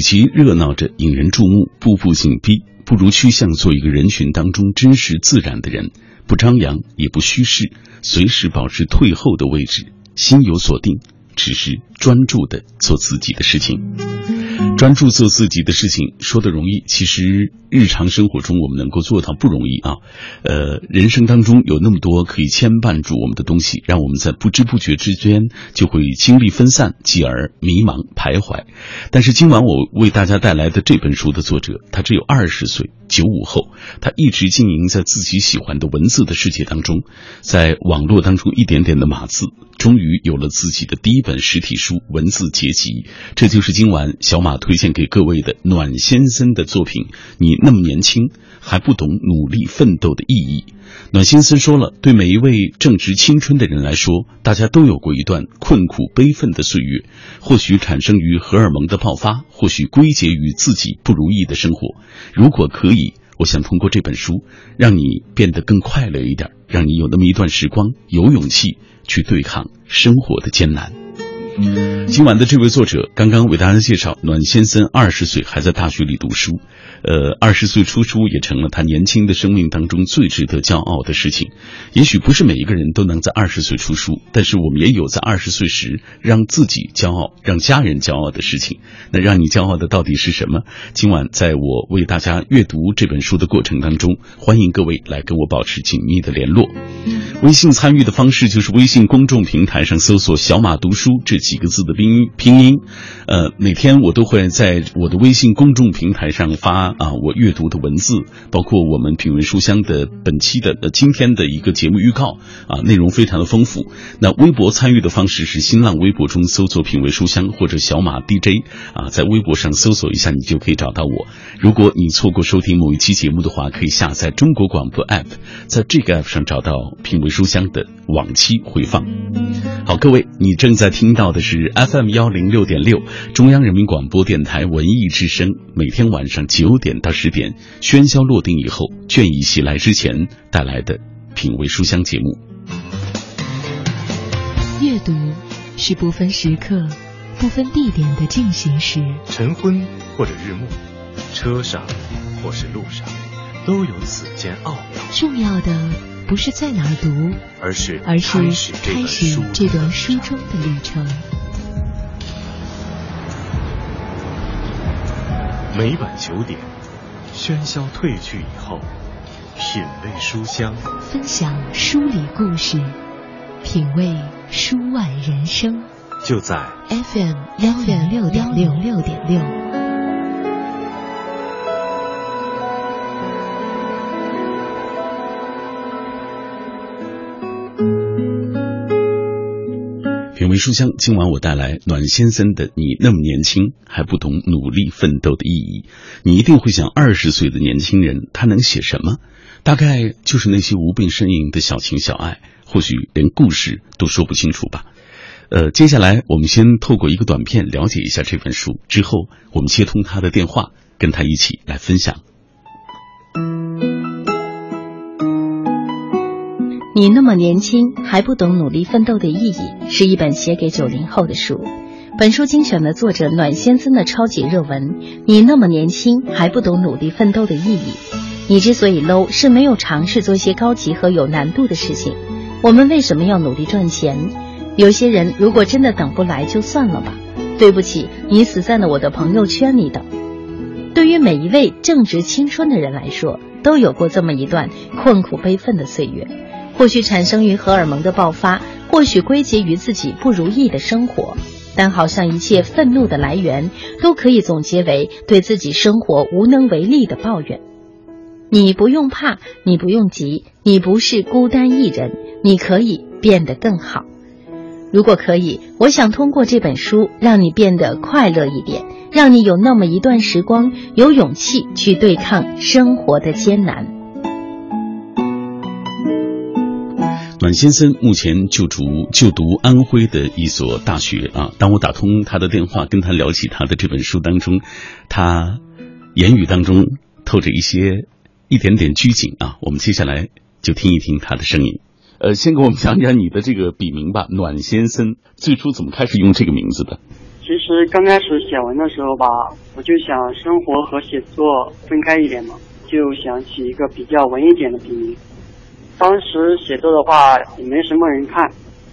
与其热闹着引人注目，步步紧逼，不如趋向做一个人群当中真实自然的人，不张扬也不虚饰，随时保持退后的位置，心有所定，只是专注的做自己的事情。专注做自己的事情，说的容易，其实日常生活中我们能够做到不容易啊。呃，人生当中有那么多可以牵绊住我们的东西，让我们在不知不觉之间就会精力分散，继而迷茫徘徊。但是今晚我为大家带来的这本书的作者，他只有二十岁，九五后，他一直经营在自己喜欢的文字的世界当中，在网络当中一点点的码字，终于有了自己的第一本实体书《文字结集》。这就是今晚小马。啊推荐给各位的暖先生的作品，你那么年轻还不懂努力奋斗的意义。暖先生说了，对每一位正值青春的人来说，大家都有过一段困苦悲愤的岁月，或许产生于荷尔蒙的爆发，或许归结于自己不如意的生活。如果可以，我想通过这本书，让你变得更快乐一点，让你有那么一段时光，有勇气去对抗生活的艰难。今晚的这位作者刚刚为大家介绍，暖先生二十岁还在大学里读书，呃，二十岁出书也成了他年轻的生命当中最值得骄傲的事情。也许不是每一个人都能在二十岁出书，但是我们也有在二十岁时让自己骄傲、让家人骄傲的事情。那让你骄傲的到底是什么？今晚在我为大家阅读这本书的过程当中，欢迎各位来跟我保持紧密的联络。微信参与的方式就是微信公众平台上搜索“小马读书”这。几个字的拼音拼音，呃，每天我都会在我的微信公众平台上发啊，我阅读的文字，包括我们品味书香的本期的呃今天的一个节目预告啊，内容非常的丰富。那微博参与的方式是新浪微博中搜索“品味书香”或者“小马 DJ” 啊，在微博上搜索一下，你就可以找到我。如果你错过收听某一期节目的话，可以下载中国广播 app，在这个 app 上找到“品味书香”的往期回放。好，各位，你正在听到。的是 FM 幺零六点六，中央人民广播电台文艺之声。每天晚上九点到十点，喧嚣落定以后，倦意袭来之前，带来的品味书香节目。阅读是不分时刻、不分地点的进行时。晨昏或者日暮，车上或是路上，都有此间奥妙。重要的。不是在哪儿读，而是而是开始这段书中的旅程。每晚九点，喧嚣褪去以后，品味书香，分享书里故事，品味书外人生。就在 FM 幺零六点六六点六。品味书香，今晚我带来暖先生的《你那么年轻还不懂努力奋斗的意义》。你一定会想，二十岁的年轻人他能写什么？大概就是那些无病呻吟的小情小爱，或许连故事都说不清楚吧。呃，接下来我们先透过一个短片了解一下这本书，之后我们接通他的电话，跟他一起来分享。你那么年轻还不懂努力奋斗的意义，是一本写给九零后的书。本书精选了作者暖先生的超级热文。你那么年轻还不懂努力奋斗的意义，你之所以 low 是没有尝试做一些高级和有难度的事情。我们为什么要努力赚钱？有些人如果真的等不来，就算了吧。对不起，你死在了我的朋友圈里等。对于每一位正值青春的人来说，都有过这么一段困苦悲愤的岁月。或许产生于荷尔蒙的爆发，或许归结于自己不如意的生活，但好像一切愤怒的来源都可以总结为对自己生活无能为力的抱怨。你不用怕，你不用急，你不是孤单一人，你可以变得更好。如果可以，我想通过这本书让你变得快乐一点，让你有那么一段时光有勇气去对抗生活的艰难。暖先生目前就读就读安徽的一所大学啊。当我打通他的电话，跟他聊起他的这本书当中，他言语当中透着一些一点点拘谨啊。我们接下来就听一听他的声音。呃，先给我们讲讲你的这个笔名吧，暖先生最初怎么开始用这个名字的？其实刚开始写文的时候吧，我就想生活和写作分开一点嘛，就想起一个比较文艺点的笔名。当时写作的话也没什么人看，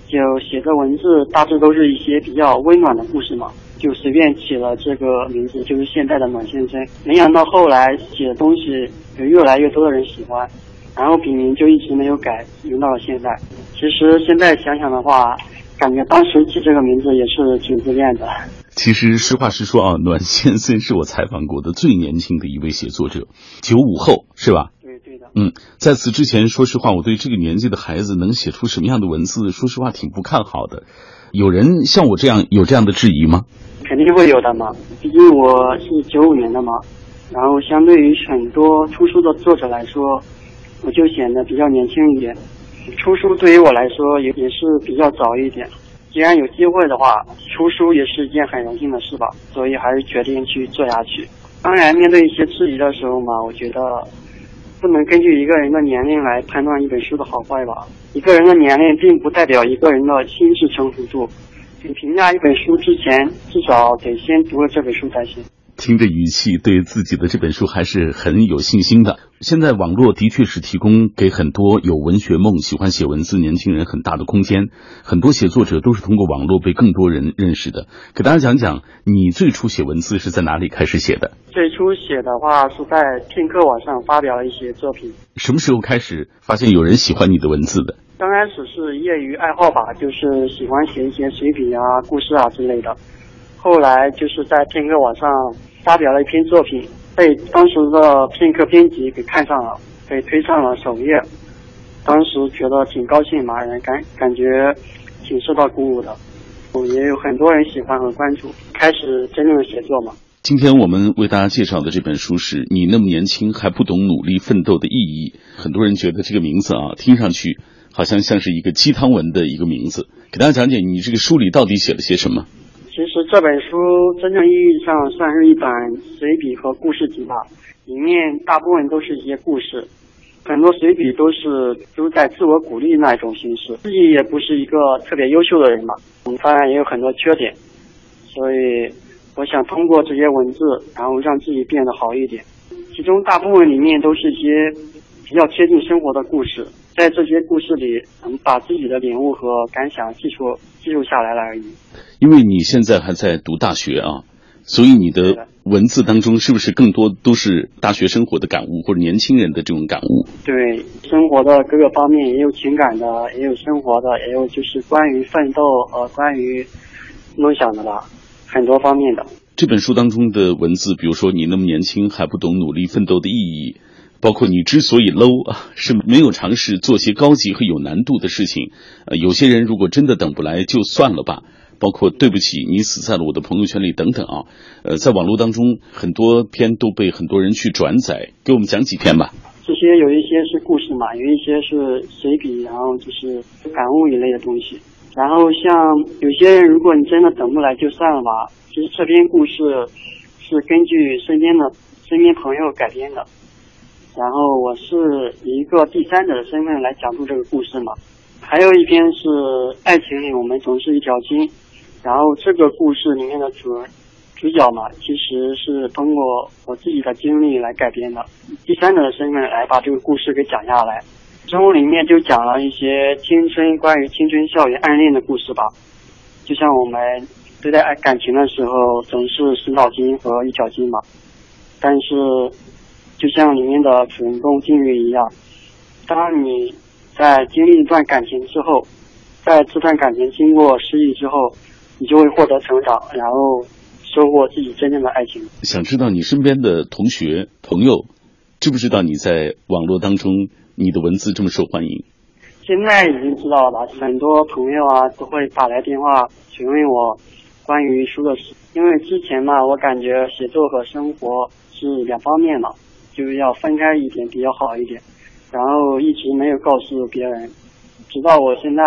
就写的文字大致都是一些比较温暖的故事嘛，就随便起了这个名字，就是现在的暖先生。没想到后来写的东西有越来越多的人喜欢，然后笔名就一直没有改，用到了现在。其实现在想想的话。感觉当时起这个名字也是挺自恋的。其实实话实说啊，暖先生是我采访过的最年轻的一位写作者，九五后是吧？嗯，在此之前，说实话，我对这个年纪的孩子能写出什么样的文字，说实话挺不看好的。有人像我这样有这样的质疑吗？肯定会有的嘛，毕竟我是九五年的嘛。然后相对于很多出书的作者来说，我就显得比较年轻一点。出书对于我来说也也是比较早一点，既然有机会的话，出书也是一件很荣幸的事吧，所以还是决定去做下去。当然，面对一些质疑的时候嘛，我觉得不能根据一个人的年龄来判断一本书的好坏吧。一个人的年龄并不代表一个人的心智成熟度。你评价一本书之前，至少得先读了这本书才行。听着语气，对自己的这本书还是很有信心的。现在网络的确是提供给很多有文学梦、喜欢写文字年轻人很大的空间。很多写作者都是通过网络被更多人认识的。给大家讲讲，你最初写文字是在哪里开始写的？最初写的话是在片刻网上发表了一些作品。什么时候开始发现有人喜欢你的文字的？刚开始是业余爱好吧，就是喜欢写一些随笔啊、故事啊之类的。后来就是在片刻网上发表了一篇作品，被当时的片刻编辑给看上了，被推上了首页。当时觉得挺高兴嘛，人感感觉挺受到鼓舞的。也有很多人喜欢和关注，开始真正的写作嘛。今天我们为大家介绍的这本书是你那么年轻还不懂努力奋斗的意义。很多人觉得这个名字啊，听上去好像像是一个鸡汤文的一个名字。给大家讲解你这个书里到底写了些什么。其实这本书真正意义上算是一本随笔和故事集吧，里面大部分都是一些故事，很多随笔都是都在自我鼓励那一种形式。自己也不是一个特别优秀的人嘛，我们当然也有很多缺点，所以我想通过这些文字，然后让自己变得好一点。其中大部分里面都是一些比较贴近生活的故事。在这些故事里，能把自己的领悟和感想记录记录下来了而已。因为你现在还在读大学啊，所以你的文字当中是不是更多都是大学生活的感悟或者年轻人的这种感悟？对，生活的各个方面也有情感的，也有生活的，也有就是关于奋斗和关于梦想的吧，很多方面的。这本书当中的文字，比如说你那么年轻还不懂努力奋斗的意义。包括你之所以 low 啊，是没有尝试做些高级和有难度的事情。呃，有些人如果真的等不来，就算了吧。包括对不起，你死在了我的朋友圈里等等啊。呃，在网络当中，很多篇都被很多人去转载，给我们讲几篇吧。这些有一些是故事嘛，有一些是随笔，然后就是感悟一类的东西。然后像有些人，如果你真的等不来，就算了吧。其实这篇故事是根据身边的身边朋友改编的。然后我是以一个第三者的身份来讲述这个故事嘛，还有一篇是爱情里我们总是一条心，然后这个故事里面的主主角嘛，其实是通过我自己的经历来改编的，第三者的身份来把这个故事给讲下来，中里面就讲了一些青春关于青春校园暗恋的故事吧，就像我们对待爱感情的时候总是死脑筋和一条心嘛，但是。就像里面的主人公金鱼一样，当你在经历一段感情之后，在这段感情经过失意之后，你就会获得成长，然后收获自己真正的爱情。想知道你身边的同学朋友知不知道你在网络当中你的文字这么受欢迎？现在已经知道了，很多朋友啊都会打来电话询问我关于书的事，因为之前嘛，我感觉写作和生活是两方面嘛。就是要分开一点比较好一点，然后一直没有告诉别人，直到我现在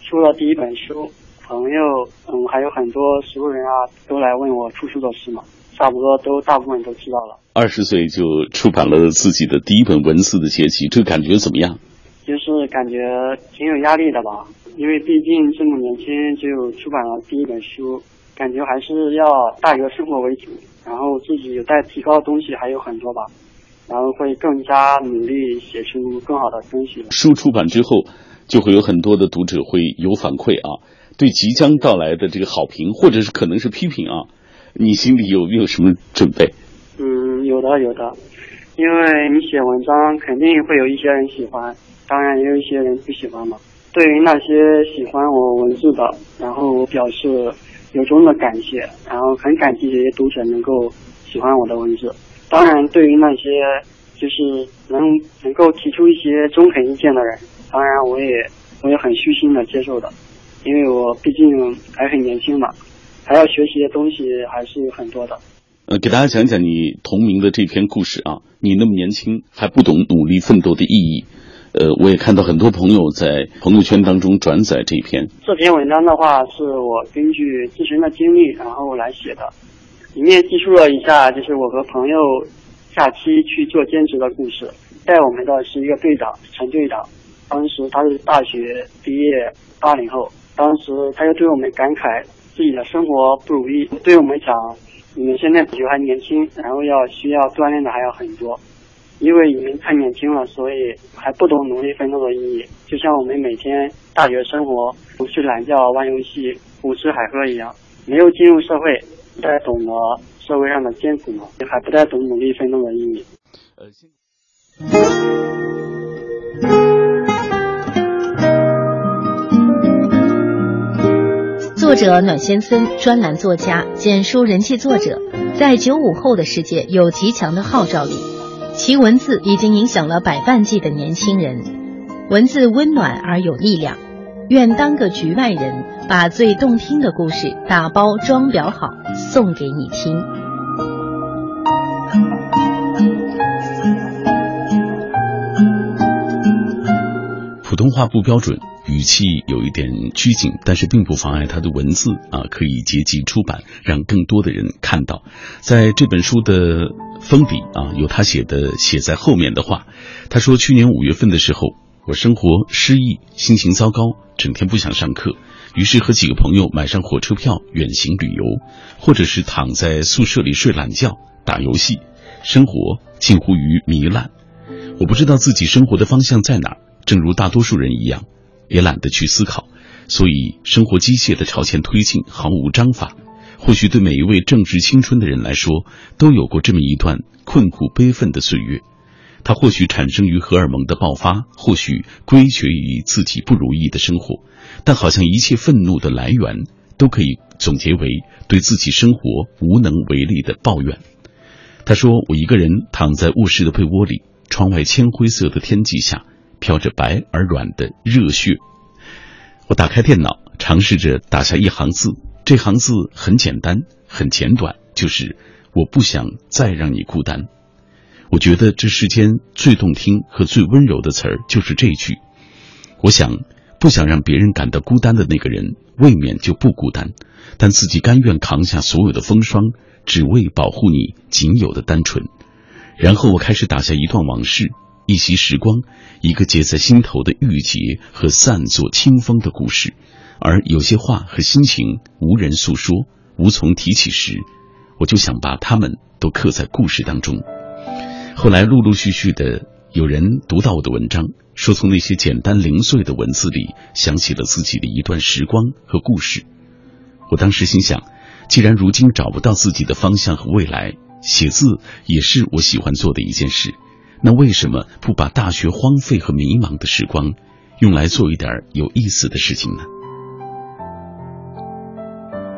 出了第一本书，朋友嗯还有很多熟人啊都来问我出书的事嘛，差不多都大部分都知道了。二十岁就出版了自己的第一本文字的结集，这感觉怎么样？就是感觉挺有压力的吧，因为毕竟这么年轻就出版了第一本书，感觉还是要大学生活为主，然后自己有待提高的东西还有很多吧，然后会更加努力写出更好的东西。书出版之后，就会有很多的读者会有反馈啊，对即将到来的这个好评，或者是可能是批评啊，你心里有没有什么准备？嗯，有的有的，因为你写文章肯定会有一些人喜欢，当然也有一些人不喜欢嘛。对于那些喜欢我文字的，然后我表示由衷的感谢，然后很感激这些读者能够喜欢我的文字。当然，对于那些就是能能够提出一些中肯意见的人，当然我也我也很虚心的接受的，因为我毕竟还很年轻嘛，还要学习的东西还是很多的。呃，给大家讲讲你同名的这篇故事啊，你那么年轻还不懂努力奋斗的意义。呃，我也看到很多朋友在朋友圈当中转载这篇。这篇文章的话，是我根据自身的经历然后来写的，里面记述了一下，就是我和朋友假期去做兼职的故事。带我们的是一个队长陈队长，当时他是大学毕业八零后，当时他就对我们感慨自己的生活不如意，对我们讲，你们现在比还年轻，然后要需要锻炼的还要很多。因为你们太年轻了，所以还不懂努力奋斗的意义。就像我们每天大学生活，不睡懒觉、玩游戏、胡吃海喝一样，没有进入社会，不太懂得社会上的艰苦嘛，还不太懂努力奋斗的意义。作者暖先森，专栏作家，简书人气作者，在九五后的世界有极强的号召力。其文字已经影响了百万计的年轻人，文字温暖而有力量。愿当个局外人，把最动听的故事打包装裱好，送给你听。普通话不标准。语气有一点拘谨，但是并不妨碍他的文字啊可以结集出版，让更多的人看到。在这本书的封底啊，有他写的写在后面的话。他说：“去年五月份的时候，我生活失意，心情糟糕，整天不想上课，于是和几个朋友买上火车票远行旅游，或者是躺在宿舍里睡懒觉、打游戏，生活近乎于糜烂。我不知道自己生活的方向在哪，正如大多数人一样。”也懒得去思考，所以生活机械的朝前推进，毫无章法。或许对每一位正值青春的人来说，都有过这么一段困苦悲愤的岁月。它或许产生于荷尔蒙的爆发，或许归结于自己不如意的生活。但好像一切愤怒的来源，都可以总结为对自己生活无能为力的抱怨。他说：“我一个人躺在卧室的被窝里，窗外铅灰色的天际下。”飘着白而软的热血。我打开电脑，尝试着打下一行字。这行字很简单，很简短，就是“我不想再让你孤单”。我觉得这世间最动听和最温柔的词儿就是这句。我想，不想让别人感到孤单的那个人，未免就不孤单，但自己甘愿扛下所有的风霜，只为保护你仅有的单纯。然后我开始打下一段往事。一袭时光，一个结在心头的郁结和散作清风的故事，而有些话和心情无人诉说，无从提起时，我就想把它们都刻在故事当中。后来陆陆续续的有人读到我的文章，说从那些简单零碎的文字里想起了自己的一段时光和故事。我当时心想，既然如今找不到自己的方向和未来，写字也是我喜欢做的一件事。那为什么不把大学荒废和迷茫的时光，用来做一点有意思的事情呢？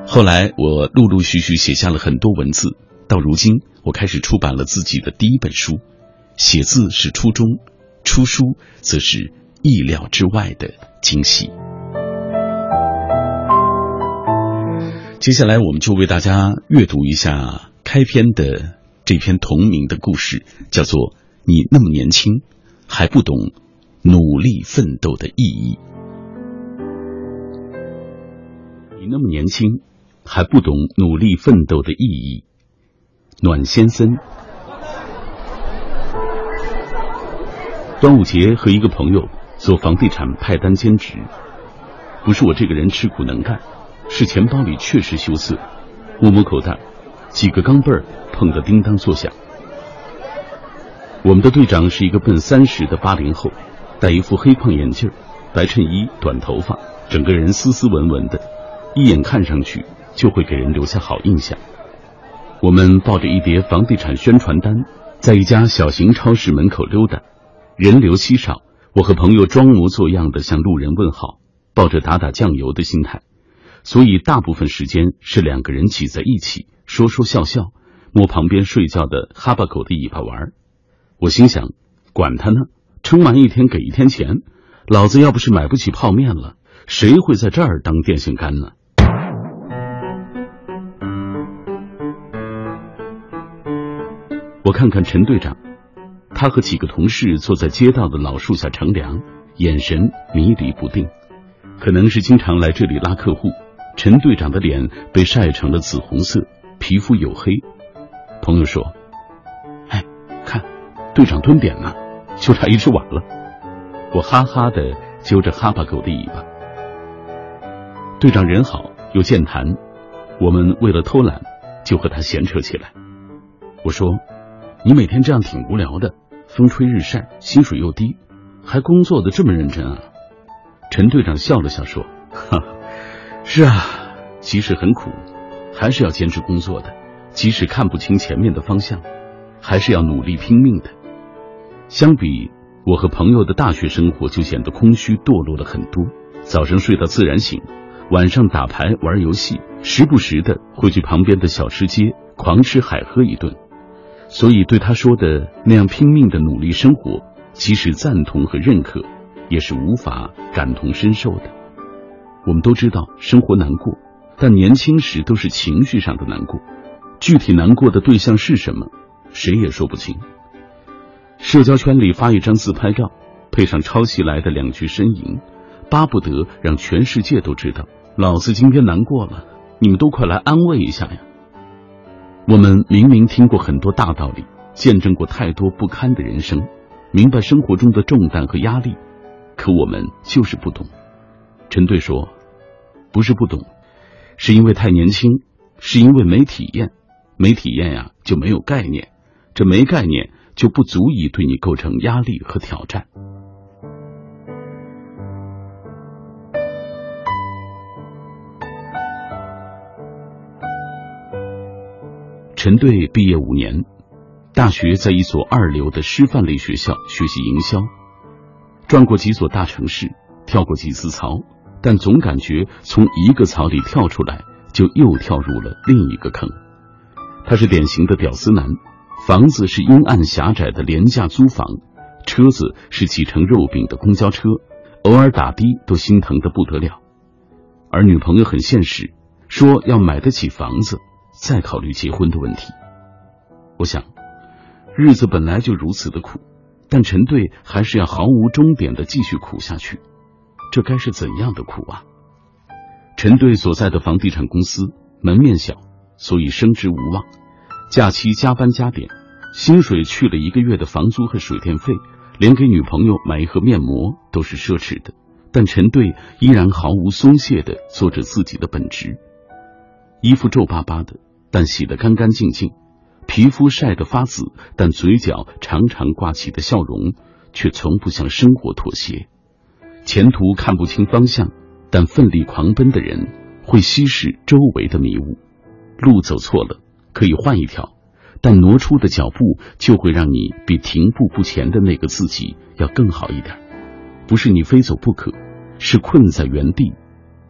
后来我陆陆续续写下了很多文字，到如今我开始出版了自己的第一本书。写字是初衷，出书则是意料之外的惊喜。接下来我们就为大家阅读一下开篇的这篇同名的故事，叫做。你那么年轻，还不懂努力奋斗的意义。你那么年轻，还不懂努力奋斗的意义。暖先生，端午节和一个朋友做房地产派单兼职，不是我这个人吃苦能干，是钱包里确实羞涩。摸摸口袋，几个钢镚儿碰得叮当作响。我们的队长是一个奔三十的八零后，戴一副黑框眼镜，白衬衣，短头发，整个人斯斯文文的，一眼看上去就会给人留下好印象。我们抱着一叠房地产宣传单，在一家小型超市门口溜达，人流稀少。我和朋友装模作样的向路人问好，抱着打打酱油的心态，所以大部分时间是两个人挤在一起，说说笑笑，摸旁边睡觉的哈巴狗的尾巴玩。我心想，管他呢，撑完一天给一天钱，老子要不是买不起泡面了，谁会在这儿当电线杆呢？我看看陈队长。他和几个同事坐在街道的老树下乘凉，眼神迷离不定。可能是经常来这里拉客户，陈队长的脸被晒成了紫红色，皮肤黝黑。朋友说：“哎，看，队长蹲点呢，就差一只碗了。”我哈哈的揪着哈巴狗的尾巴。队长人好又健谈，我们为了偷懒，就和他闲扯起来。我说：“你每天这样挺无聊的。”风吹日晒，薪水又低，还工作的这么认真啊！陈队长笑了笑说：“ 哈，是啊，即使很苦，还是要坚持工作的；即使看不清前面的方向，还是要努力拼命的。相比我和朋友的大学生活，就显得空虚堕落了很多。早上睡到自然醒，晚上打牌玩游戏，时不时的会去旁边的小吃街狂吃海喝一顿。”所以，对他说的那样拼命的努力生活，即使赞同和认可，也是无法感同身受的。我们都知道生活难过，但年轻时都是情绪上的难过，具体难过的对象是什么，谁也说不清。社交圈里发一张自拍照，配上抄袭来的两句呻吟，巴不得让全世界都知道，老子今天难过了，你们都快来安慰一下呀！我们明明听过很多大道理，见证过太多不堪的人生，明白生活中的重担和压力，可我们就是不懂。陈队说：“不是不懂，是因为太年轻，是因为没体验。没体验呀，就没有概念，这没概念就不足以对你构成压力和挑战。”陈队毕业五年，大学在一所二流的师范类学校学习营销，转过几所大城市，跳过几次槽，但总感觉从一个槽里跳出来，就又跳入了另一个坑。他是典型的屌丝男，房子是阴暗狭窄的廉价租房，车子是挤成肉饼的公交车，偶尔打的都心疼的不得了。而女朋友很现实，说要买得起房子。再考虑结婚的问题。我想，日子本来就如此的苦，但陈队还是要毫无终点的继续苦下去。这该是怎样的苦啊？陈队所在的房地产公司门面小，所以升职无望，假期加班加点，薪水去了一个月的房租和水电费，连给女朋友买一盒面膜都是奢侈的。但陈队依然毫无松懈的做着自己的本职，衣服皱巴巴的。但洗得干干净净，皮肤晒得发紫，但嘴角常常挂起的笑容却从不向生活妥协。前途看不清方向，但奋力狂奔的人会稀释周围的迷雾。路走错了可以换一条，但挪出的脚步就会让你比停步不前的那个自己要更好一点。不是你非走不可，是困在原地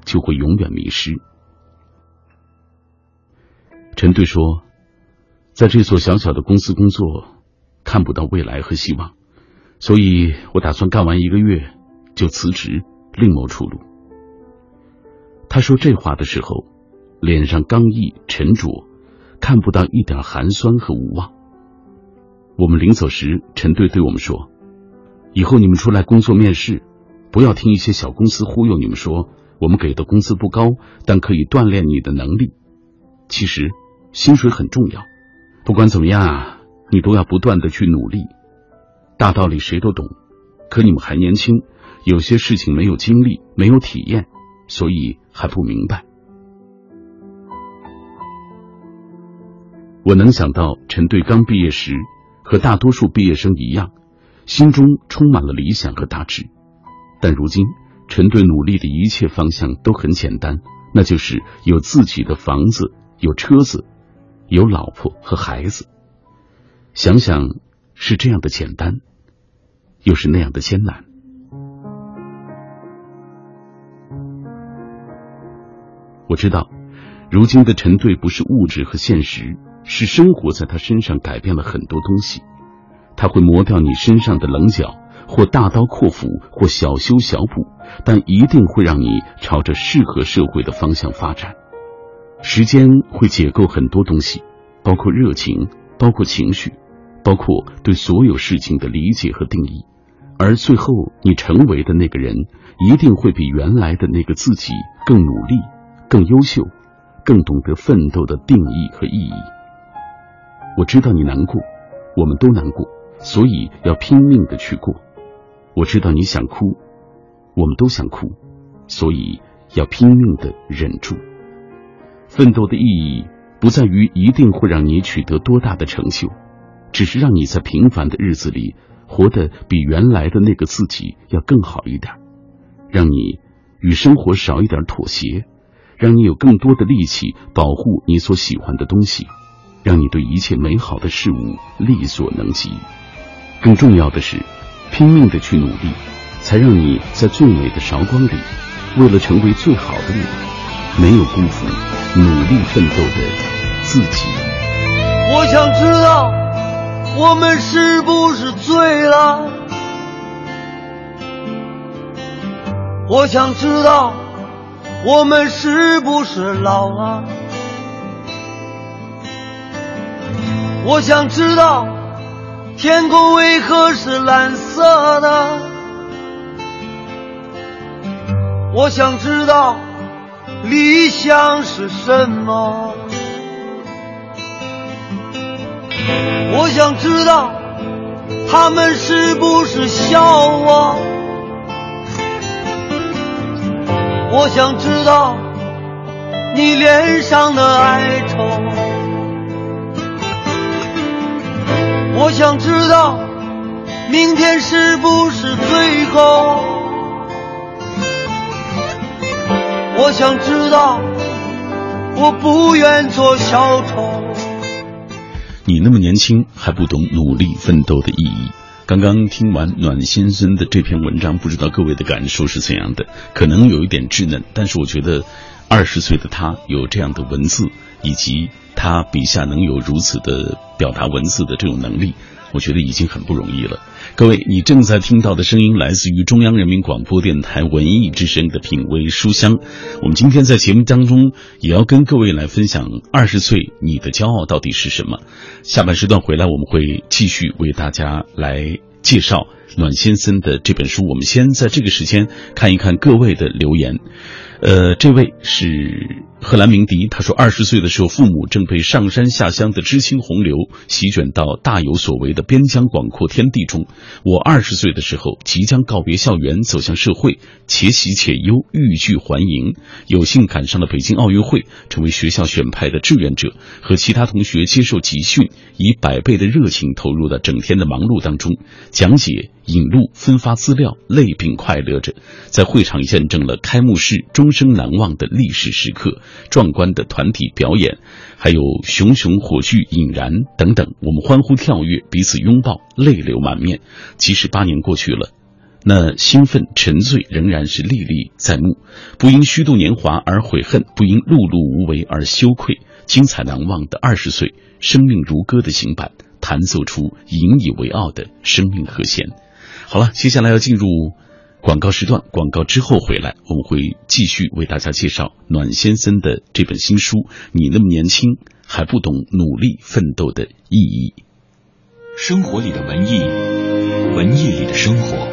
就会永远迷失。陈队说：“在这所小小的公司工作，看不到未来和希望，所以我打算干完一个月就辞职，另谋出路。”他说这话的时候，脸上刚毅沉着，看不到一点寒酸和无望。我们临走时，陈队对我们说：“以后你们出来工作面试，不要听一些小公司忽悠你们说我们给的工资不高，但可以锻炼你的能力。其实。”薪水很重要，不管怎么样啊，你都要不断的去努力。大道理谁都懂，可你们还年轻，有些事情没有经历，没有体验，所以还不明白。我能想到陈队刚毕业时，和大多数毕业生一样，心中充满了理想和大志。但如今，陈队努力的一切方向都很简单，那就是有自己的房子、有车子、有老婆和孩子。想想，是这样的简单，又是那样的艰难。我知道，如今的陈队不是物质和现实。是生活在他身上改变了很多东西，他会磨掉你身上的棱角，或大刀阔斧，或小修小补，但一定会让你朝着适合社会的方向发展。时间会解构很多东西，包括热情，包括情绪，包括对所有事情的理解和定义，而最后你成为的那个人，一定会比原来的那个自己更努力、更优秀、更懂得奋斗的定义和意义。我知道你难过，我们都难过，所以要拼命的去过。我知道你想哭，我们都想哭，所以要拼命的忍住。奋斗的意义不在于一定会让你取得多大的成就，只是让你在平凡的日子里活得比原来的那个自己要更好一点，让你与生活少一点妥协，让你有更多的力气保护你所喜欢的东西。让你对一切美好的事物力所能及，更重要的是，拼命的去努力，才让你在最美的韶光里，为了成为最好的你，没有辜负努力奋斗的自己。我想知道，我们是不是醉了？我想知道，我们是不是老了？我想知道天空为何是蓝色的。我想知道理想是什么。我想知道他们是不是笑我。我想知道你脸上的哀愁。我想知道，明天是不是最后？我想知道，我不愿做小丑。你那么年轻，还不懂努力奋斗的意义。刚刚听完暖先生的这篇文章，不知道各位的感受是怎样的？可能有一点稚嫩，但是我觉得，二十岁的他有这样的文字，以及。他笔下能有如此的表达文字的这种能力，我觉得已经很不容易了。各位，你正在听到的声音来自于中央人民广播电台文艺之声的品味书香。我们今天在节目当中也要跟各位来分享二十岁你的骄傲到底是什么。下半时段回来，我们会继续为大家来介绍暖先生的这本书。我们先在这个时间看一看各位的留言。呃，这位是。贺兰鸣笛他说：“二十岁的时候，父母正被上山下乡的知青洪流席卷到大有所为的边疆广阔天地中。我二十岁的时候，即将告别校园，走向社会，且喜且忧，欲拒还迎。有幸赶上了北京奥运会，成为学校选派的志愿者，和其他同学接受集训，以百倍的热情投入到整天的忙碌当中，讲解、引路、分发资料，累并快乐着。在会场见证了开幕式终生难忘的历史时刻。”壮观的团体表演，还有熊熊火炬引燃等等，我们欢呼跳跃，彼此拥抱，泪流满面。即使八年过去了，那兴奋沉醉仍然是历历在目。不因虚度年华而悔恨，不因碌碌无为而羞愧。精彩难忘的二十岁，生命如歌的行板，弹奏出引以为傲的生命和弦。好了，接下来要进入。广告时段，广告之后回来，我们会继续为大家介绍暖先生的这本新书《你那么年轻还不懂努力奋斗的意义》。生活里的文艺，文艺里的生活。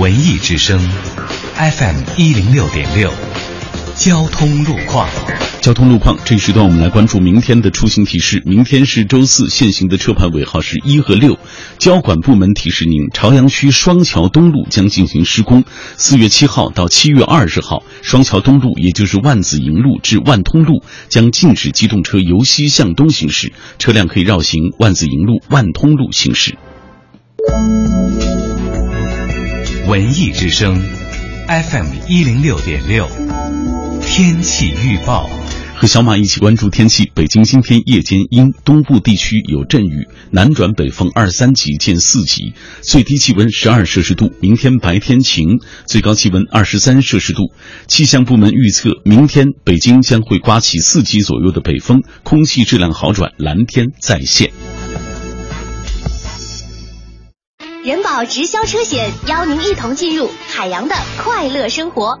文艺之声，FM 一零六点六，交通路况。交通路况，这一时段我们来关注明天的出行提示。明天是周四，限行的车牌尾号是一和六。交管部门提示您，朝阳区双桥东路将进行施工。四月七号到七月二十号，双桥东路，也就是万子营路至万通路，将禁止机动车由西向东行驶，车辆可以绕行万子营路、万通路行驶。文艺之声，FM 一零六点六，天气预报。和小马一起关注天气。北京今天夜间阴，东部地区有阵雨，南转北风二三级见四级，最低气温十二摄氏度。明天白天晴，最高气温二十三摄氏度。气象部门预测，明天北京将会刮起四级左右的北风，空气质量好转，蓝天再现。人保直销车险邀您一同进入海洋的快乐生活。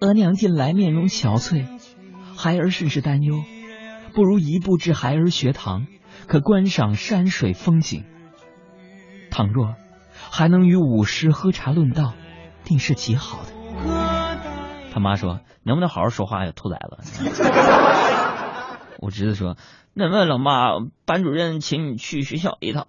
额娘近来面容憔悴，孩儿甚是担忧，不如移步至孩儿学堂，可观赏山水风景。倘若还能与武师喝茶论道，定是极好的。”他妈说：“能不能好好说话呀，兔崽子！” 我侄子说：“那问老妈，班主任请你去学校一趟。”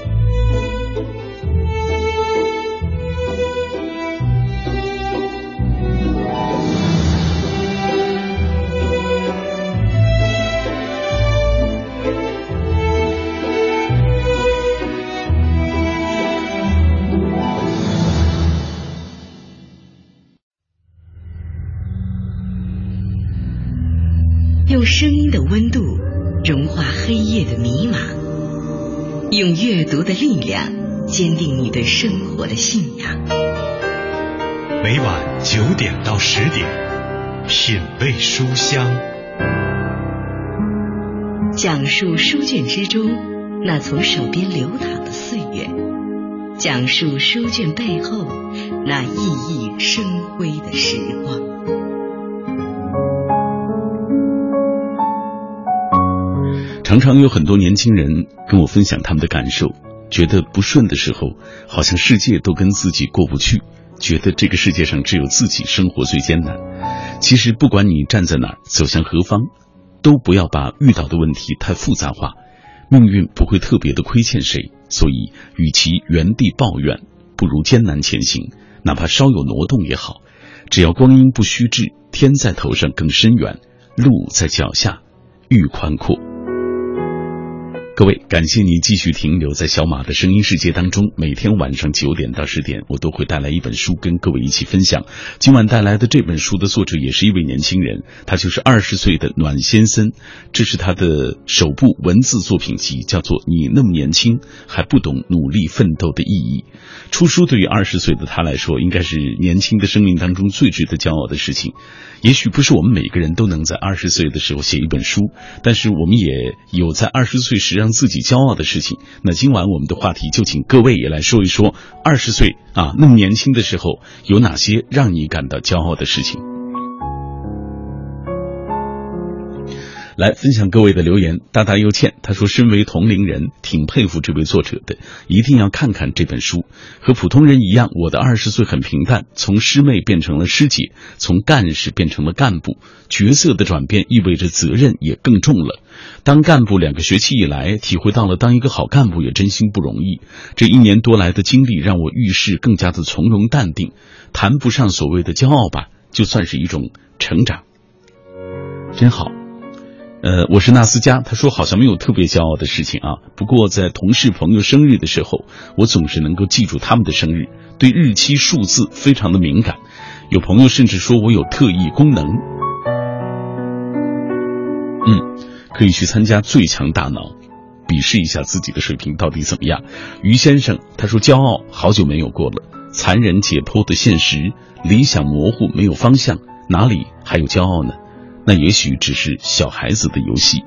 坚定你对生活的信仰。每晚九点到十点，品味书香，讲述书卷之中那从手边流淌的岁月，讲述书卷背后那熠熠生辉的时光。常常有很多年轻人跟我分享他们的感受，觉得不顺的时候，好像世界都跟自己过不去，觉得这个世界上只有自己生活最艰难。其实不管你站在哪儿，走向何方，都不要把遇到的问题太复杂化。命运不会特别的亏欠谁，所以与其原地抱怨，不如艰难前行，哪怕稍有挪动也好。只要光阴不虚掷，天在头上更深远，路在脚下愈宽阔。各位，感谢你继续停留在小马的声音世界当中。每天晚上九点到十点，我都会带来一本书跟各位一起分享。今晚带来的这本书的作者也是一位年轻人，他就是二十岁的暖先生。这是他的首部文字作品集，叫做《你那么年轻还不懂努力奋斗的意义》。出书对于二十岁的他来说，应该是年轻的生命当中最值得骄傲的事情。也许不是我们每个人都能在二十岁的时候写一本书，但是我们也有在二十岁时让自己骄傲的事情。那今晚我们的话题就请各位也来说一说，二十岁啊那么年轻的时候有哪些让你感到骄傲的事情。来分享各位的留言。大大又欠他说，身为同龄人，挺佩服这位作者的，一定要看看这本书。和普通人一样，我的二十岁很平淡，从师妹变成了师姐，从干事变成了干部，角色的转变意味着责任也更重了。当干部两个学期以来，体会到了当一个好干部也真心不容易。这一年多来的经历，让我遇事更加的从容淡定，谈不上所谓的骄傲吧，就算是一种成长。真好，呃，我是纳斯加。他说好像没有特别骄傲的事情啊，不过在同事朋友生日的时候，我总是能够记住他们的生日，对日期数字非常的敏感。有朋友甚至说我有特异功能，嗯，可以去参加最强大脑，比试一下自己的水平到底怎么样。于先生他说骄傲好久没有过了，残忍解剖的现实，理想模糊没有方向，哪里还有骄傲呢？那也许只是小孩子的游戏，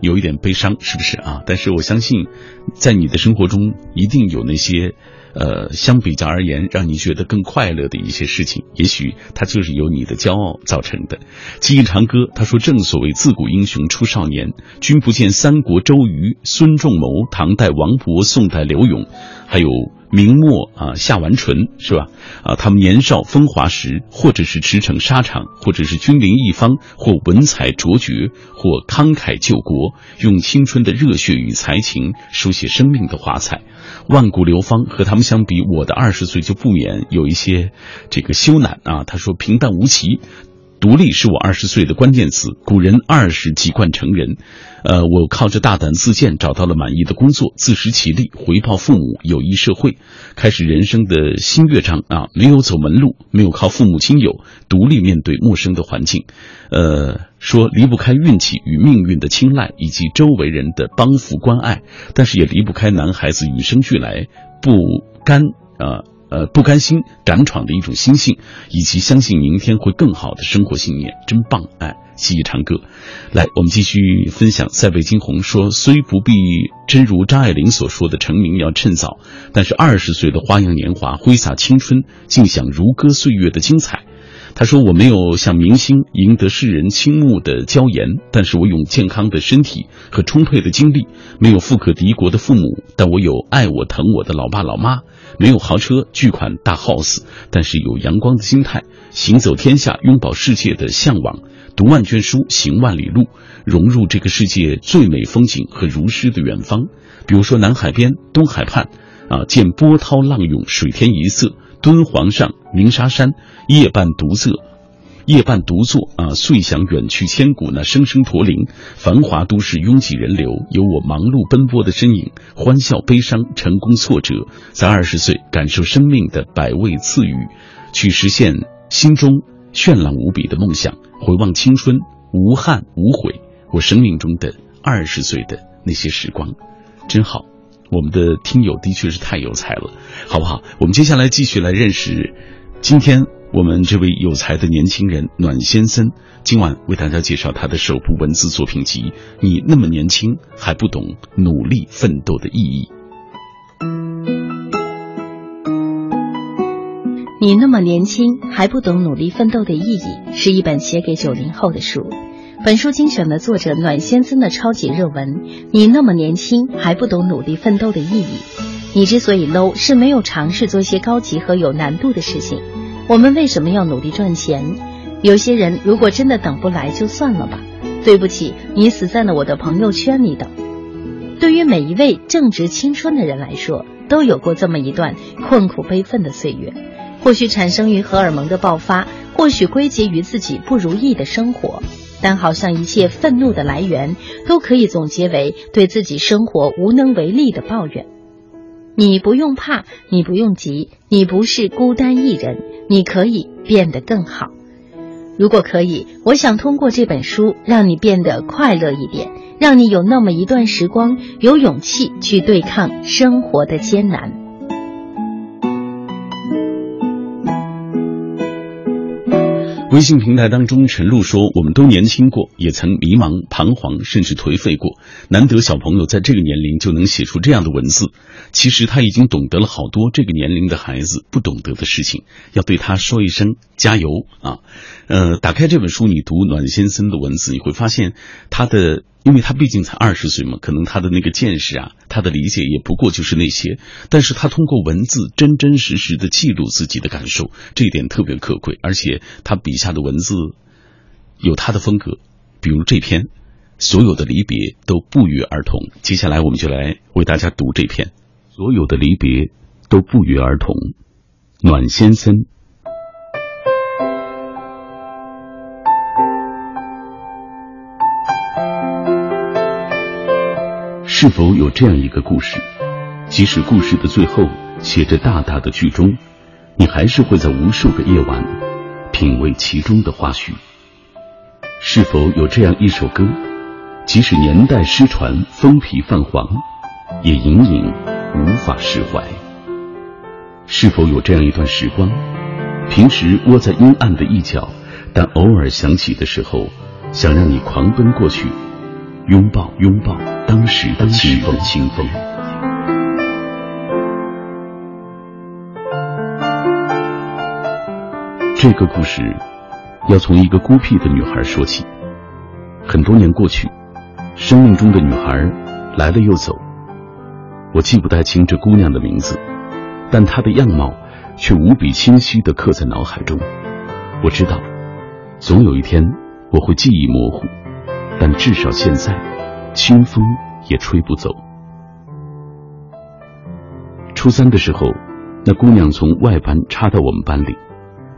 有一点悲伤，是不是啊？但是我相信，在你的生活中一定有那些，呃，相比较而言让你觉得更快乐的一些事情。也许它就是由你的骄傲造成的。记忆长歌他说：“正所谓自古英雄出少年，君不见三国周瑜、孙仲谋，唐代王勃，宋代刘永，还有。”明末啊，夏完淳是吧？啊，他们年少风华时，或者是驰骋沙场，或者是君临一方，或文采卓绝，或慷慨救国，用青春的热血与才情书写生命的华彩。万古流芳和他们相比，我的二十岁就不免有一些这个羞赧啊。他说平淡无奇。独立是我二十岁的关键词。古人二十即冠成人，呃，我靠着大胆自荐找到了满意的工作，自食其力，回报父母，有益社会，开始人生的新乐章啊！没有走门路，没有靠父母亲友，独立面对陌生的环境，呃，说离不开运气与命运的青睐，以及周围人的帮扶关爱，但是也离不开男孩子与生俱来不甘啊。呃不甘心敢闯的一种心性，以及相信明天会更好的生活信念，真棒！哎，记忆长歌，来，我们继续分享。塞北惊鸿说，虽不必真如张爱玲所说的成名要趁早，但是二十岁的花样年华，挥洒青春，尽享如歌岁月的精彩。他说：“我没有像明星赢得世人倾慕的娇颜，但是我有健康的身体和充沛的精力。没有富可敌国的父母，但我有爱我疼我的老爸老妈。没有豪车巨款大 house，但是有阳光的心态。行走天下，拥抱世界的向往。读万卷书，行万里路，融入这个世界最美风景和如诗的远方。比如说南海边，东海畔，啊，见波涛浪涌，水天一色。”敦煌上，鸣沙山，夜半独坐，夜半独坐啊！遂想远去千古，那声声驼铃。繁华都市，拥挤人流，有我忙碌奔波的身影，欢笑悲伤，成功挫折，在二十岁感受生命的百味赐予，去实现心中绚烂无比的梦想。回望青春，无憾无悔，我生命中的二十岁的那些时光，真好。我们的听友的确是太有才了，好不好？我们接下来继续来认识今天我们这位有才的年轻人暖先生。今晚为大家介绍他的首部文字作品集《你那么年轻还不懂努力奋斗的意义》。你那么年轻还不懂努力奋斗的意义，是一本写给九零后的书。本书精选了作者暖先生的超级热文。你那么年轻还不懂努力奋斗的意义？你之所以 low，是没有尝试做些高级和有难度的事情。我们为什么要努力赚钱？有些人如果真的等不来，就算了吧。对不起，你死在了我的朋友圈里等。对于每一位正值青春的人来说，都有过这么一段困苦悲愤的岁月。或许产生于荷尔蒙的爆发，或许归结于自己不如意的生活。但好像一切愤怒的来源都可以总结为对自己生活无能为力的抱怨。你不用怕，你不用急，你不是孤单一人，你可以变得更好。如果可以，我想通过这本书让你变得快乐一点，让你有那么一段时光有勇气去对抗生活的艰难。微信平台当中，陈露说：“我们都年轻过，也曾迷茫、彷徨，甚至颓废过。难得小朋友在这个年龄就能写出这样的文字，其实他已经懂得了好多这个年龄的孩子不懂得的事情。要对他说一声加油啊！呃，打开这本书，你读暖先生的文字，你会发现他的。”因为他毕竟才二十岁嘛，可能他的那个见识啊，他的理解也不过就是那些。但是他通过文字真真实实的记录自己的感受，这一点特别可贵。而且他笔下的文字有他的风格，比如这篇《所有的离别都不约而同》。接下来我们就来为大家读这篇《所有的离别都不约而同》，暖先生。是否有这样一个故事？即使故事的最后写着大大的剧终，你还是会在无数个夜晚品味其中的花絮。是否有这样一首歌？即使年代失传、封皮泛黄，也隐隐无法释怀。是否有这样一段时光？平时窝在阴暗的一角，但偶尔想起的时候，想让你狂奔过去。拥抱，拥抱当时的清风，清风。这个故事要从一个孤僻的女孩说起。很多年过去，生命中的女孩来了又走，我记不太清这姑娘的名字，但她的样貌却无比清晰的刻在脑海中。我知道，总有一天我会记忆模糊。但至少现在，清风也吹不走。初三的时候，那姑娘从外班插到我们班里，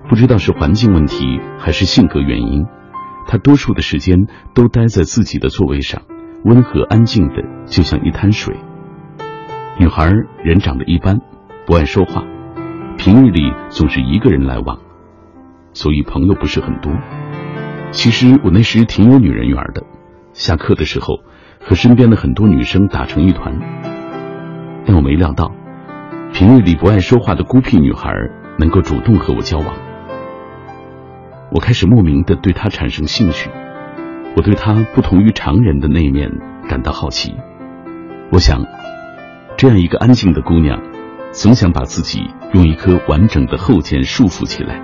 不知道是环境问题还是性格原因，她多数的时间都待在自己的座位上，温和安静的，就像一滩水。女孩人长得一般，不爱说话，平日里总是一个人来往，所以朋友不是很多。其实我那时挺有女人缘的，下课的时候和身边的很多女生打成一团。但我没料到，平日里不爱说话的孤僻女孩能够主动和我交往。我开始莫名的对她产生兴趣，我对她不同于常人的那一面感到好奇。我想，这样一个安静的姑娘，总想把自己用一颗完整的后肩束缚起来，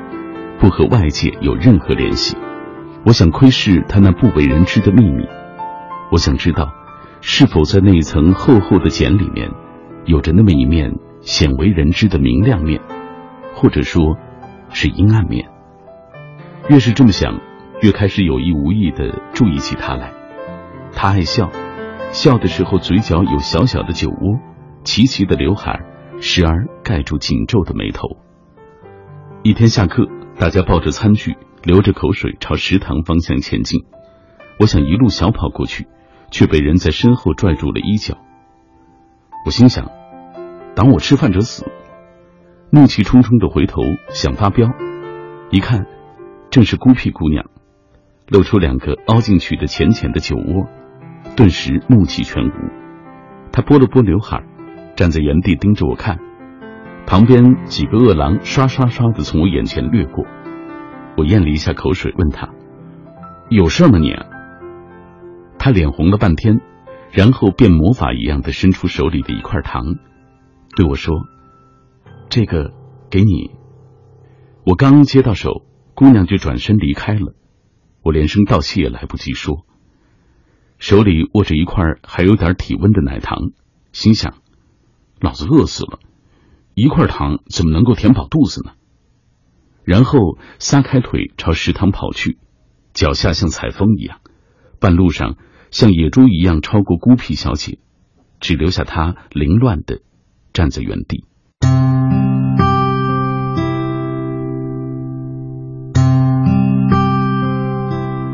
不和外界有任何联系。我想窥视他那不为人知的秘密，我想知道，是否在那一层厚厚的茧里面，有着那么一面鲜为人知的明亮面，或者说，是阴暗面。越是这么想，越开始有意无意的注意起他来。他爱笑，笑的时候嘴角有小小的酒窝，齐齐的刘海时而盖住紧皱的眉头。一天下课，大家抱着餐具。流着口水朝食堂方向前进，我想一路小跑过去，却被人在身后拽住了衣角。我心想：挡我吃饭者死！怒气冲冲的回头想发飙，一看，正是孤僻姑娘，露出两个凹进去的浅浅的酒窝，顿时怒气全无。她拨了拨刘海，站在原地盯着我看。旁边几个恶狼刷刷刷的从我眼前掠过。我咽了一下口水，问他：“有事吗你？”他脸红了半天，然后变魔法一样的伸出手里的一块糖，对我说：“这个给你。”我刚接到手，姑娘就转身离开了。我连声道谢也来不及说，手里握着一块还有点体温的奶糖，心想：“老子饿死了，一块糖怎么能够填饱肚子呢？”然后撒开腿朝食堂跑去，脚下像踩风一样，半路上像野猪一样超过孤僻小姐，只留下她凌乱的站在原地。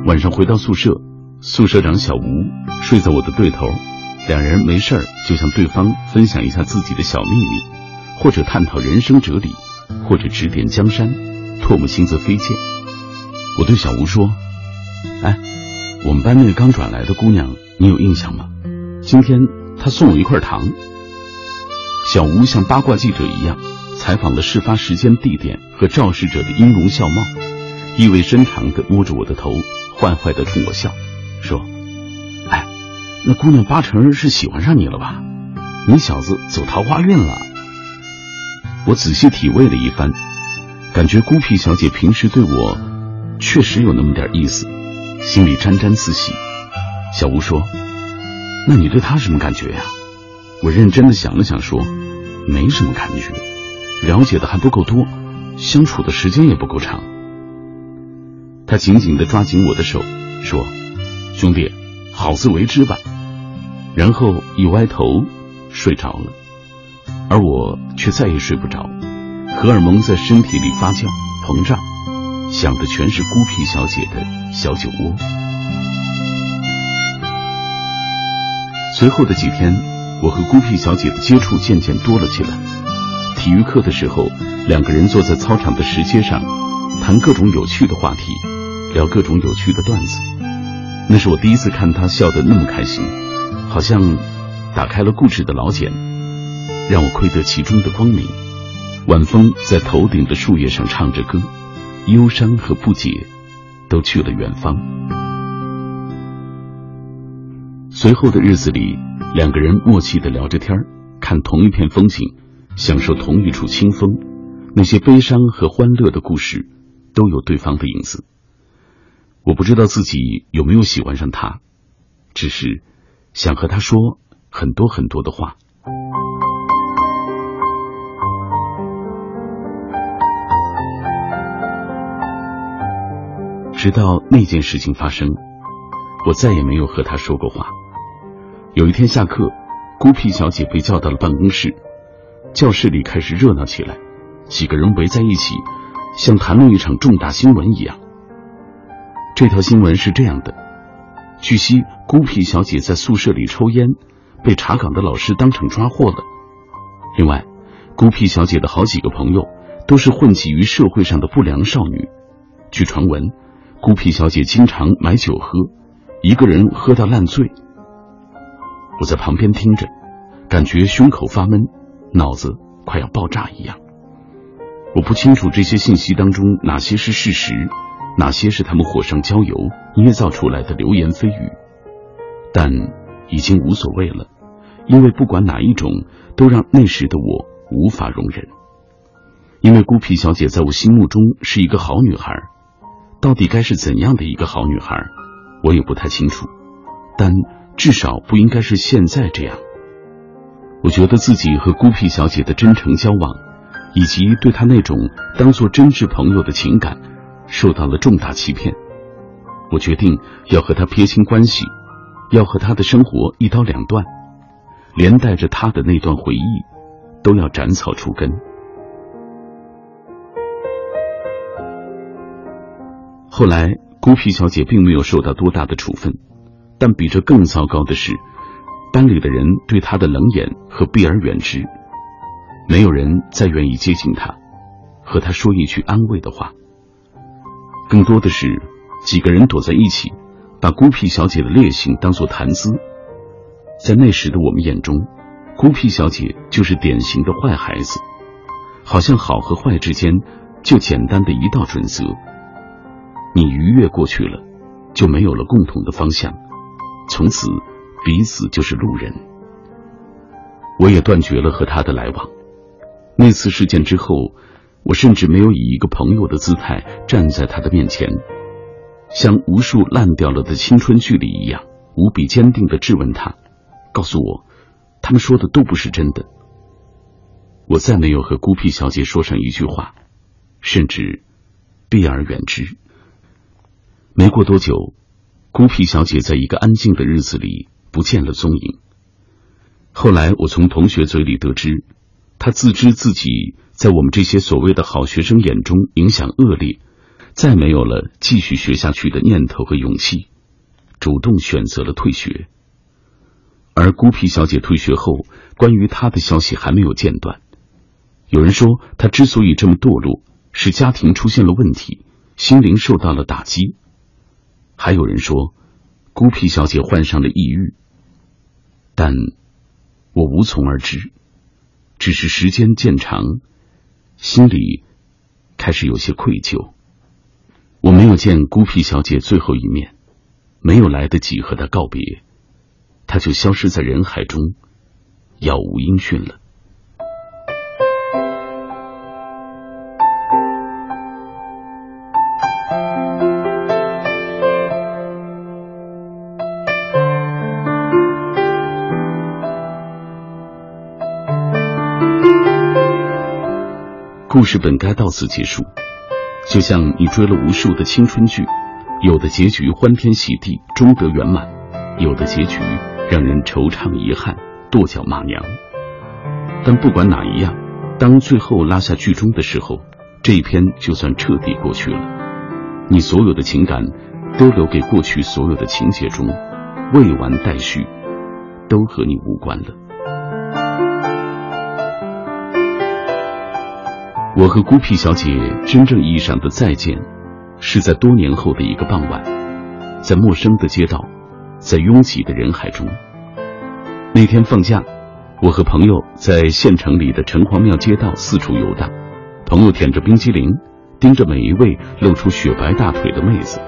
晚上回到宿舍，宿舍长小吴睡在我的对头，两人没事儿就向对方分享一下自己的小秘密，或者探讨人生哲理，或者指点江山。唾沫星子飞溅，我对小吴说：“哎，我们班那个刚转来的姑娘，你有印象吗？今天她送我一块糖。”小吴像八卦记者一样采访了事发时间、地点和肇事者的音容笑貌，意味深长的摸着我的头，坏坏的冲我笑，说：“哎，那姑娘八成是喜欢上你了吧？你小子走桃花运了。”我仔细体味了一番，感觉孤僻小姐平时对我确实有那么点意思，心里沾沾自喜。小吴说：“那你对她什么感觉呀？”我认真的想了想，说：“没什么感觉，了解的还不够多，相处的时间也不够长。”他紧紧的抓紧我的手，说：“兄弟，好自为之吧。”然后一歪头睡着了。而我却再也睡不着，荷尔蒙在身体里发酵膨胀，想的全是孤僻小姐的小酒窝。随后的几天，我和孤僻小姐的接触渐渐多了起来。体育课的时候，两个人坐在操场的石阶上，谈各种有趣的话题，聊各种有趣的段子。那是我第一次看她笑得那么开心，好像打开了故事的老茧。让我窥得其中的光明。晚风在头顶的树叶上唱着歌，忧伤和不解都去了远方。随后的日子里，两个人默契的聊着天看同一片风景，享受同一处清风。那些悲伤和欢乐的故事，都有对方的影子。我不知道自己有没有喜欢上他，只是想和他说很多很多的话。直到那件事情发生，我再也没有和他说过话。有一天下课，孤僻小姐被叫到了办公室，教室里开始热闹起来，几个人围在一起，像谈论一场重大新闻一样。这条新闻是这样的：据悉，孤僻小姐在宿舍里抽烟，被查岗的老师当场抓获了。另外，孤僻小姐的好几个朋友都是混迹于社会上的不良少女。据传闻。孤僻小姐经常买酒喝，一个人喝到烂醉。我在旁边听着，感觉胸口发闷，脑子快要爆炸一样。我不清楚这些信息当中哪些是事实，哪些是他们火上浇油捏造出来的流言蜚语，但已经无所谓了，因为不管哪一种，都让那时的我无法容忍。因为孤僻小姐在我心目中是一个好女孩。到底该是怎样的一个好女孩，我也不太清楚，但至少不应该是现在这样。我觉得自己和孤僻小姐的真诚交往，以及对她那种当做真挚朋友的情感，受到了重大欺骗。我决定要和她撇清关系，要和她的生活一刀两断，连带着她的那段回忆，都要斩草除根。后来，孤僻小姐并没有受到多大的处分，但比这更糟糕的是，班里的人对她的冷眼和避而远之，没有人再愿意接近她，和她说一句安慰的话。更多的是几个人躲在一起，把孤僻小姐的劣行当作谈资。在那时的我们眼中，孤僻小姐就是典型的坏孩子，好像好和坏之间就简单的一道准则。你逾越过去了，就没有了共同的方向，从此彼此就是路人。我也断绝了和他的来往。那次事件之后，我甚至没有以一个朋友的姿态站在他的面前，像无数烂掉了的青春剧里一样，无比坚定的质问他，告诉我，他们说的都不是真的。我再没有和孤僻小姐说上一句话，甚至避而远之。没过多久，孤僻小姐在一个安静的日子里不见了踪影。后来，我从同学嘴里得知，她自知自己在我们这些所谓的好学生眼中影响恶劣，再没有了继续学下去的念头和勇气，主动选择了退学。而孤僻小姐退学后，关于她的消息还没有间断。有人说，她之所以这么堕落，是家庭出现了问题，心灵受到了打击。还有人说，孤僻小姐患上了抑郁，但我无从而知。只是时间渐长，心里开始有些愧疚。我没有见孤僻小姐最后一面，没有来得及和她告别，她就消失在人海中，杳无音讯了。故事本该到此结束，就像你追了无数的青春剧，有的结局欢天喜地，终得圆满；有的结局让人惆怅遗憾，跺脚骂娘。但不管哪一样，当最后拉下剧终的时候，这一篇就算彻底过去了。你所有的情感都留给过去所有的情节中，未完待续，都和你无关了。我和孤僻小姐真正意义上的再见，是在多年后的一个傍晚，在陌生的街道，在拥挤的人海中。那天放假，我和朋友在县城里的城隍庙街道四处游荡。朋友舔着冰激凌，盯着每一位露出雪白大腿的妹子。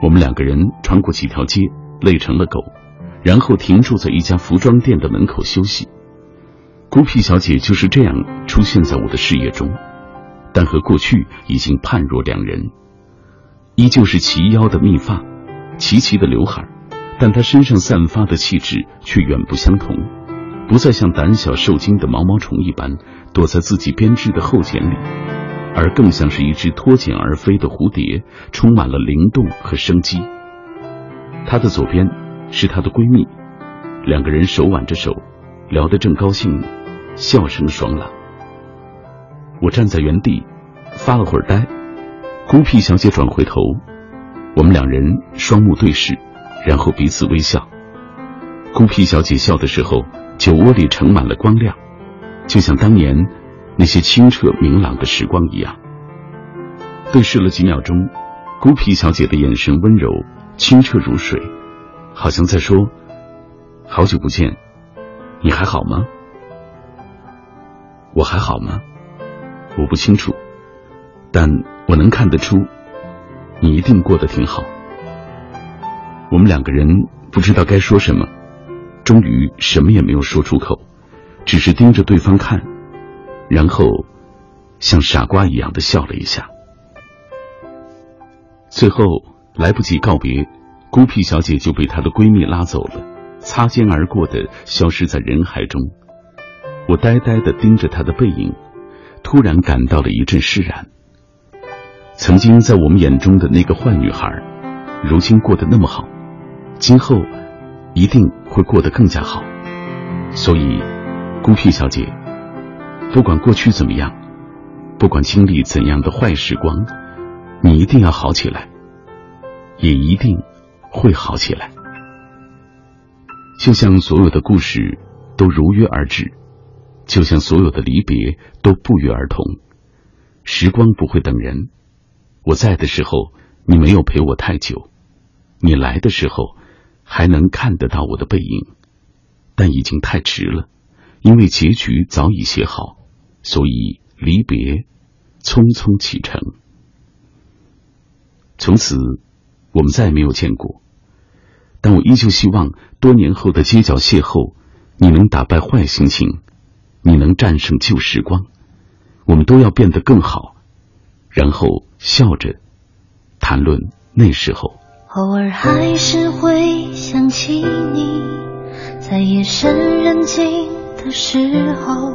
我们两个人穿过几条街，累成了狗，然后停住在一家服装店的门口休息。孤僻小姐就是这样出现在我的视野中，但和过去已经判若两人。依旧是齐腰的密发，齐齐的刘海，但她身上散发的气质却远不相同，不再像胆小受惊的毛毛虫一般躲在自己编织的厚茧里，而更像是一只脱茧而飞的蝴蝶，充满了灵动和生机。她的左边是她的闺蜜，两个人手挽着手，聊得正高兴。笑声爽朗，我站在原地发了会儿呆。孤僻小姐转回头，我们两人双目对视，然后彼此微笑。孤僻小姐笑的时候，酒窝里盛满了光亮，就像当年那些清澈明朗的时光一样。对视了几秒钟，孤僻小姐的眼神温柔清澈如水，好像在说：“好久不见，你还好吗？”我还好吗？我不清楚，但我能看得出，你一定过得挺好。我们两个人不知道该说什么，终于什么也没有说出口，只是盯着对方看，然后像傻瓜一样的笑了一下。最后来不及告别，孤僻小姐就被她的闺蜜拉走了，擦肩而过的消失在人海中。我呆呆的盯着他的背影，突然感到了一阵释然。曾经在我们眼中的那个坏女孩，如今过得那么好，今后一定会过得更加好。所以，孤僻小姐，不管过去怎么样，不管经历怎样的坏时光，你一定要好起来，也一定会好起来。就像所有的故事都如约而至。就像所有的离别都不约而同，时光不会等人。我在的时候，你没有陪我太久；你来的时候，还能看得到我的背影，但已经太迟了，因为结局早已写好，所以离别匆匆启程。从此，我们再也没有见过。但我依旧希望，多年后的街角邂逅，你能打败坏心情。你能战胜旧时光，我们都要变得更好，然后笑着谈论那时候。偶尔还是会想起你，在夜深人静的时候，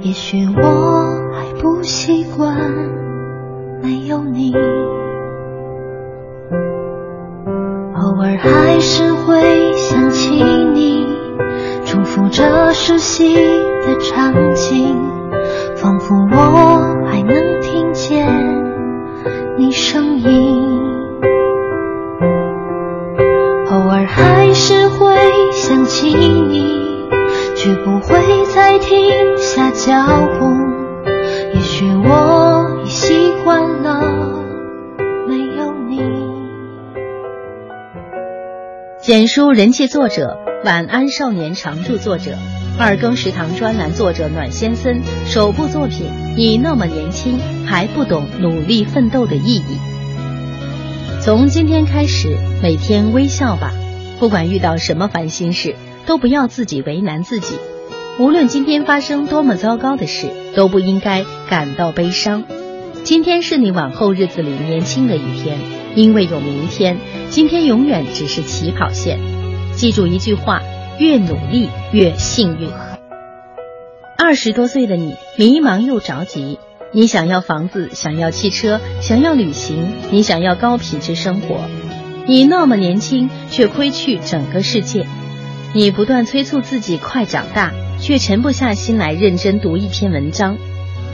也许我还不习惯没有你。偶尔还是会想起你。重复着熟悉的场景，仿佛我还能听见你声音。偶尔还是会想起你，却不会再停下脚步。也许我已习惯了没有你。简书人气作者。晚安少年常驻作者，二更食堂专栏作者暖先森首部作品《你那么年轻还不懂努力奋斗的意义》，从今天开始，每天微笑吧。不管遇到什么烦心事，都不要自己为难自己。无论今天发生多么糟糕的事，都不应该感到悲伤。今天是你往后日子里年轻的一天，因为有明天。今天永远只是起跑线。记住一句话：越努力越幸运。二十多岁的你，迷茫又着急。你想要房子，想要汽车，想要旅行，你想要高品质生活。你那么年轻，却亏去整个世界。你不断催促自己快长大，却沉不下心来认真读一篇文章。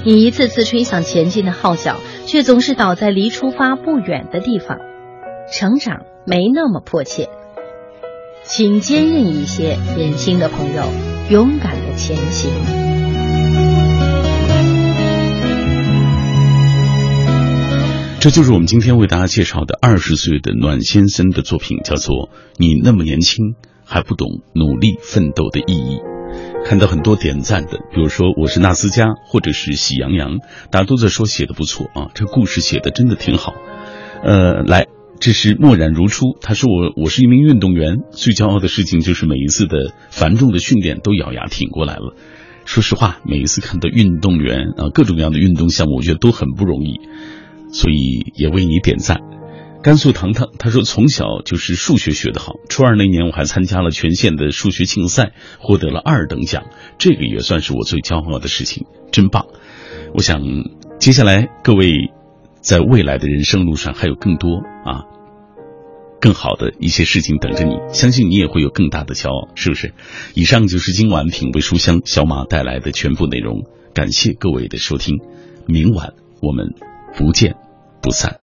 你一次次吹响前进的号角，却总是倒在离出发不远的地方。成长没那么迫切，请坚韧一些，年轻的朋友，勇敢的前行。这就是我们今天为大家介绍的二十岁的暖先生的作品，叫做《你那么年轻还不懂努力奋斗的意义》。看到很多点赞的，比如说我是纳斯佳，或者是喜羊羊，大家都在说写的不错啊，这故事写的真的挺好。呃，来，这是默然如初，他说我我是一名运动员，最骄傲的事情就是每一次的繁重的训练都咬牙挺过来了。说实话，每一次看到运动员啊，各种各样的运动项目，我觉得都很不容易，所以也为你点赞。甘肃糖糖他说从小就是数学学得好，初二那年我还参加了全县的数学竞赛，获得了二等奖，这个也算是我最骄傲的事情，真棒！我想接下来各位在未来的人生路上还有更多啊，更好的一些事情等着你，相信你也会有更大的骄傲，是不是？以上就是今晚品味书香小马带来的全部内容，感谢各位的收听，明晚我们不见不散。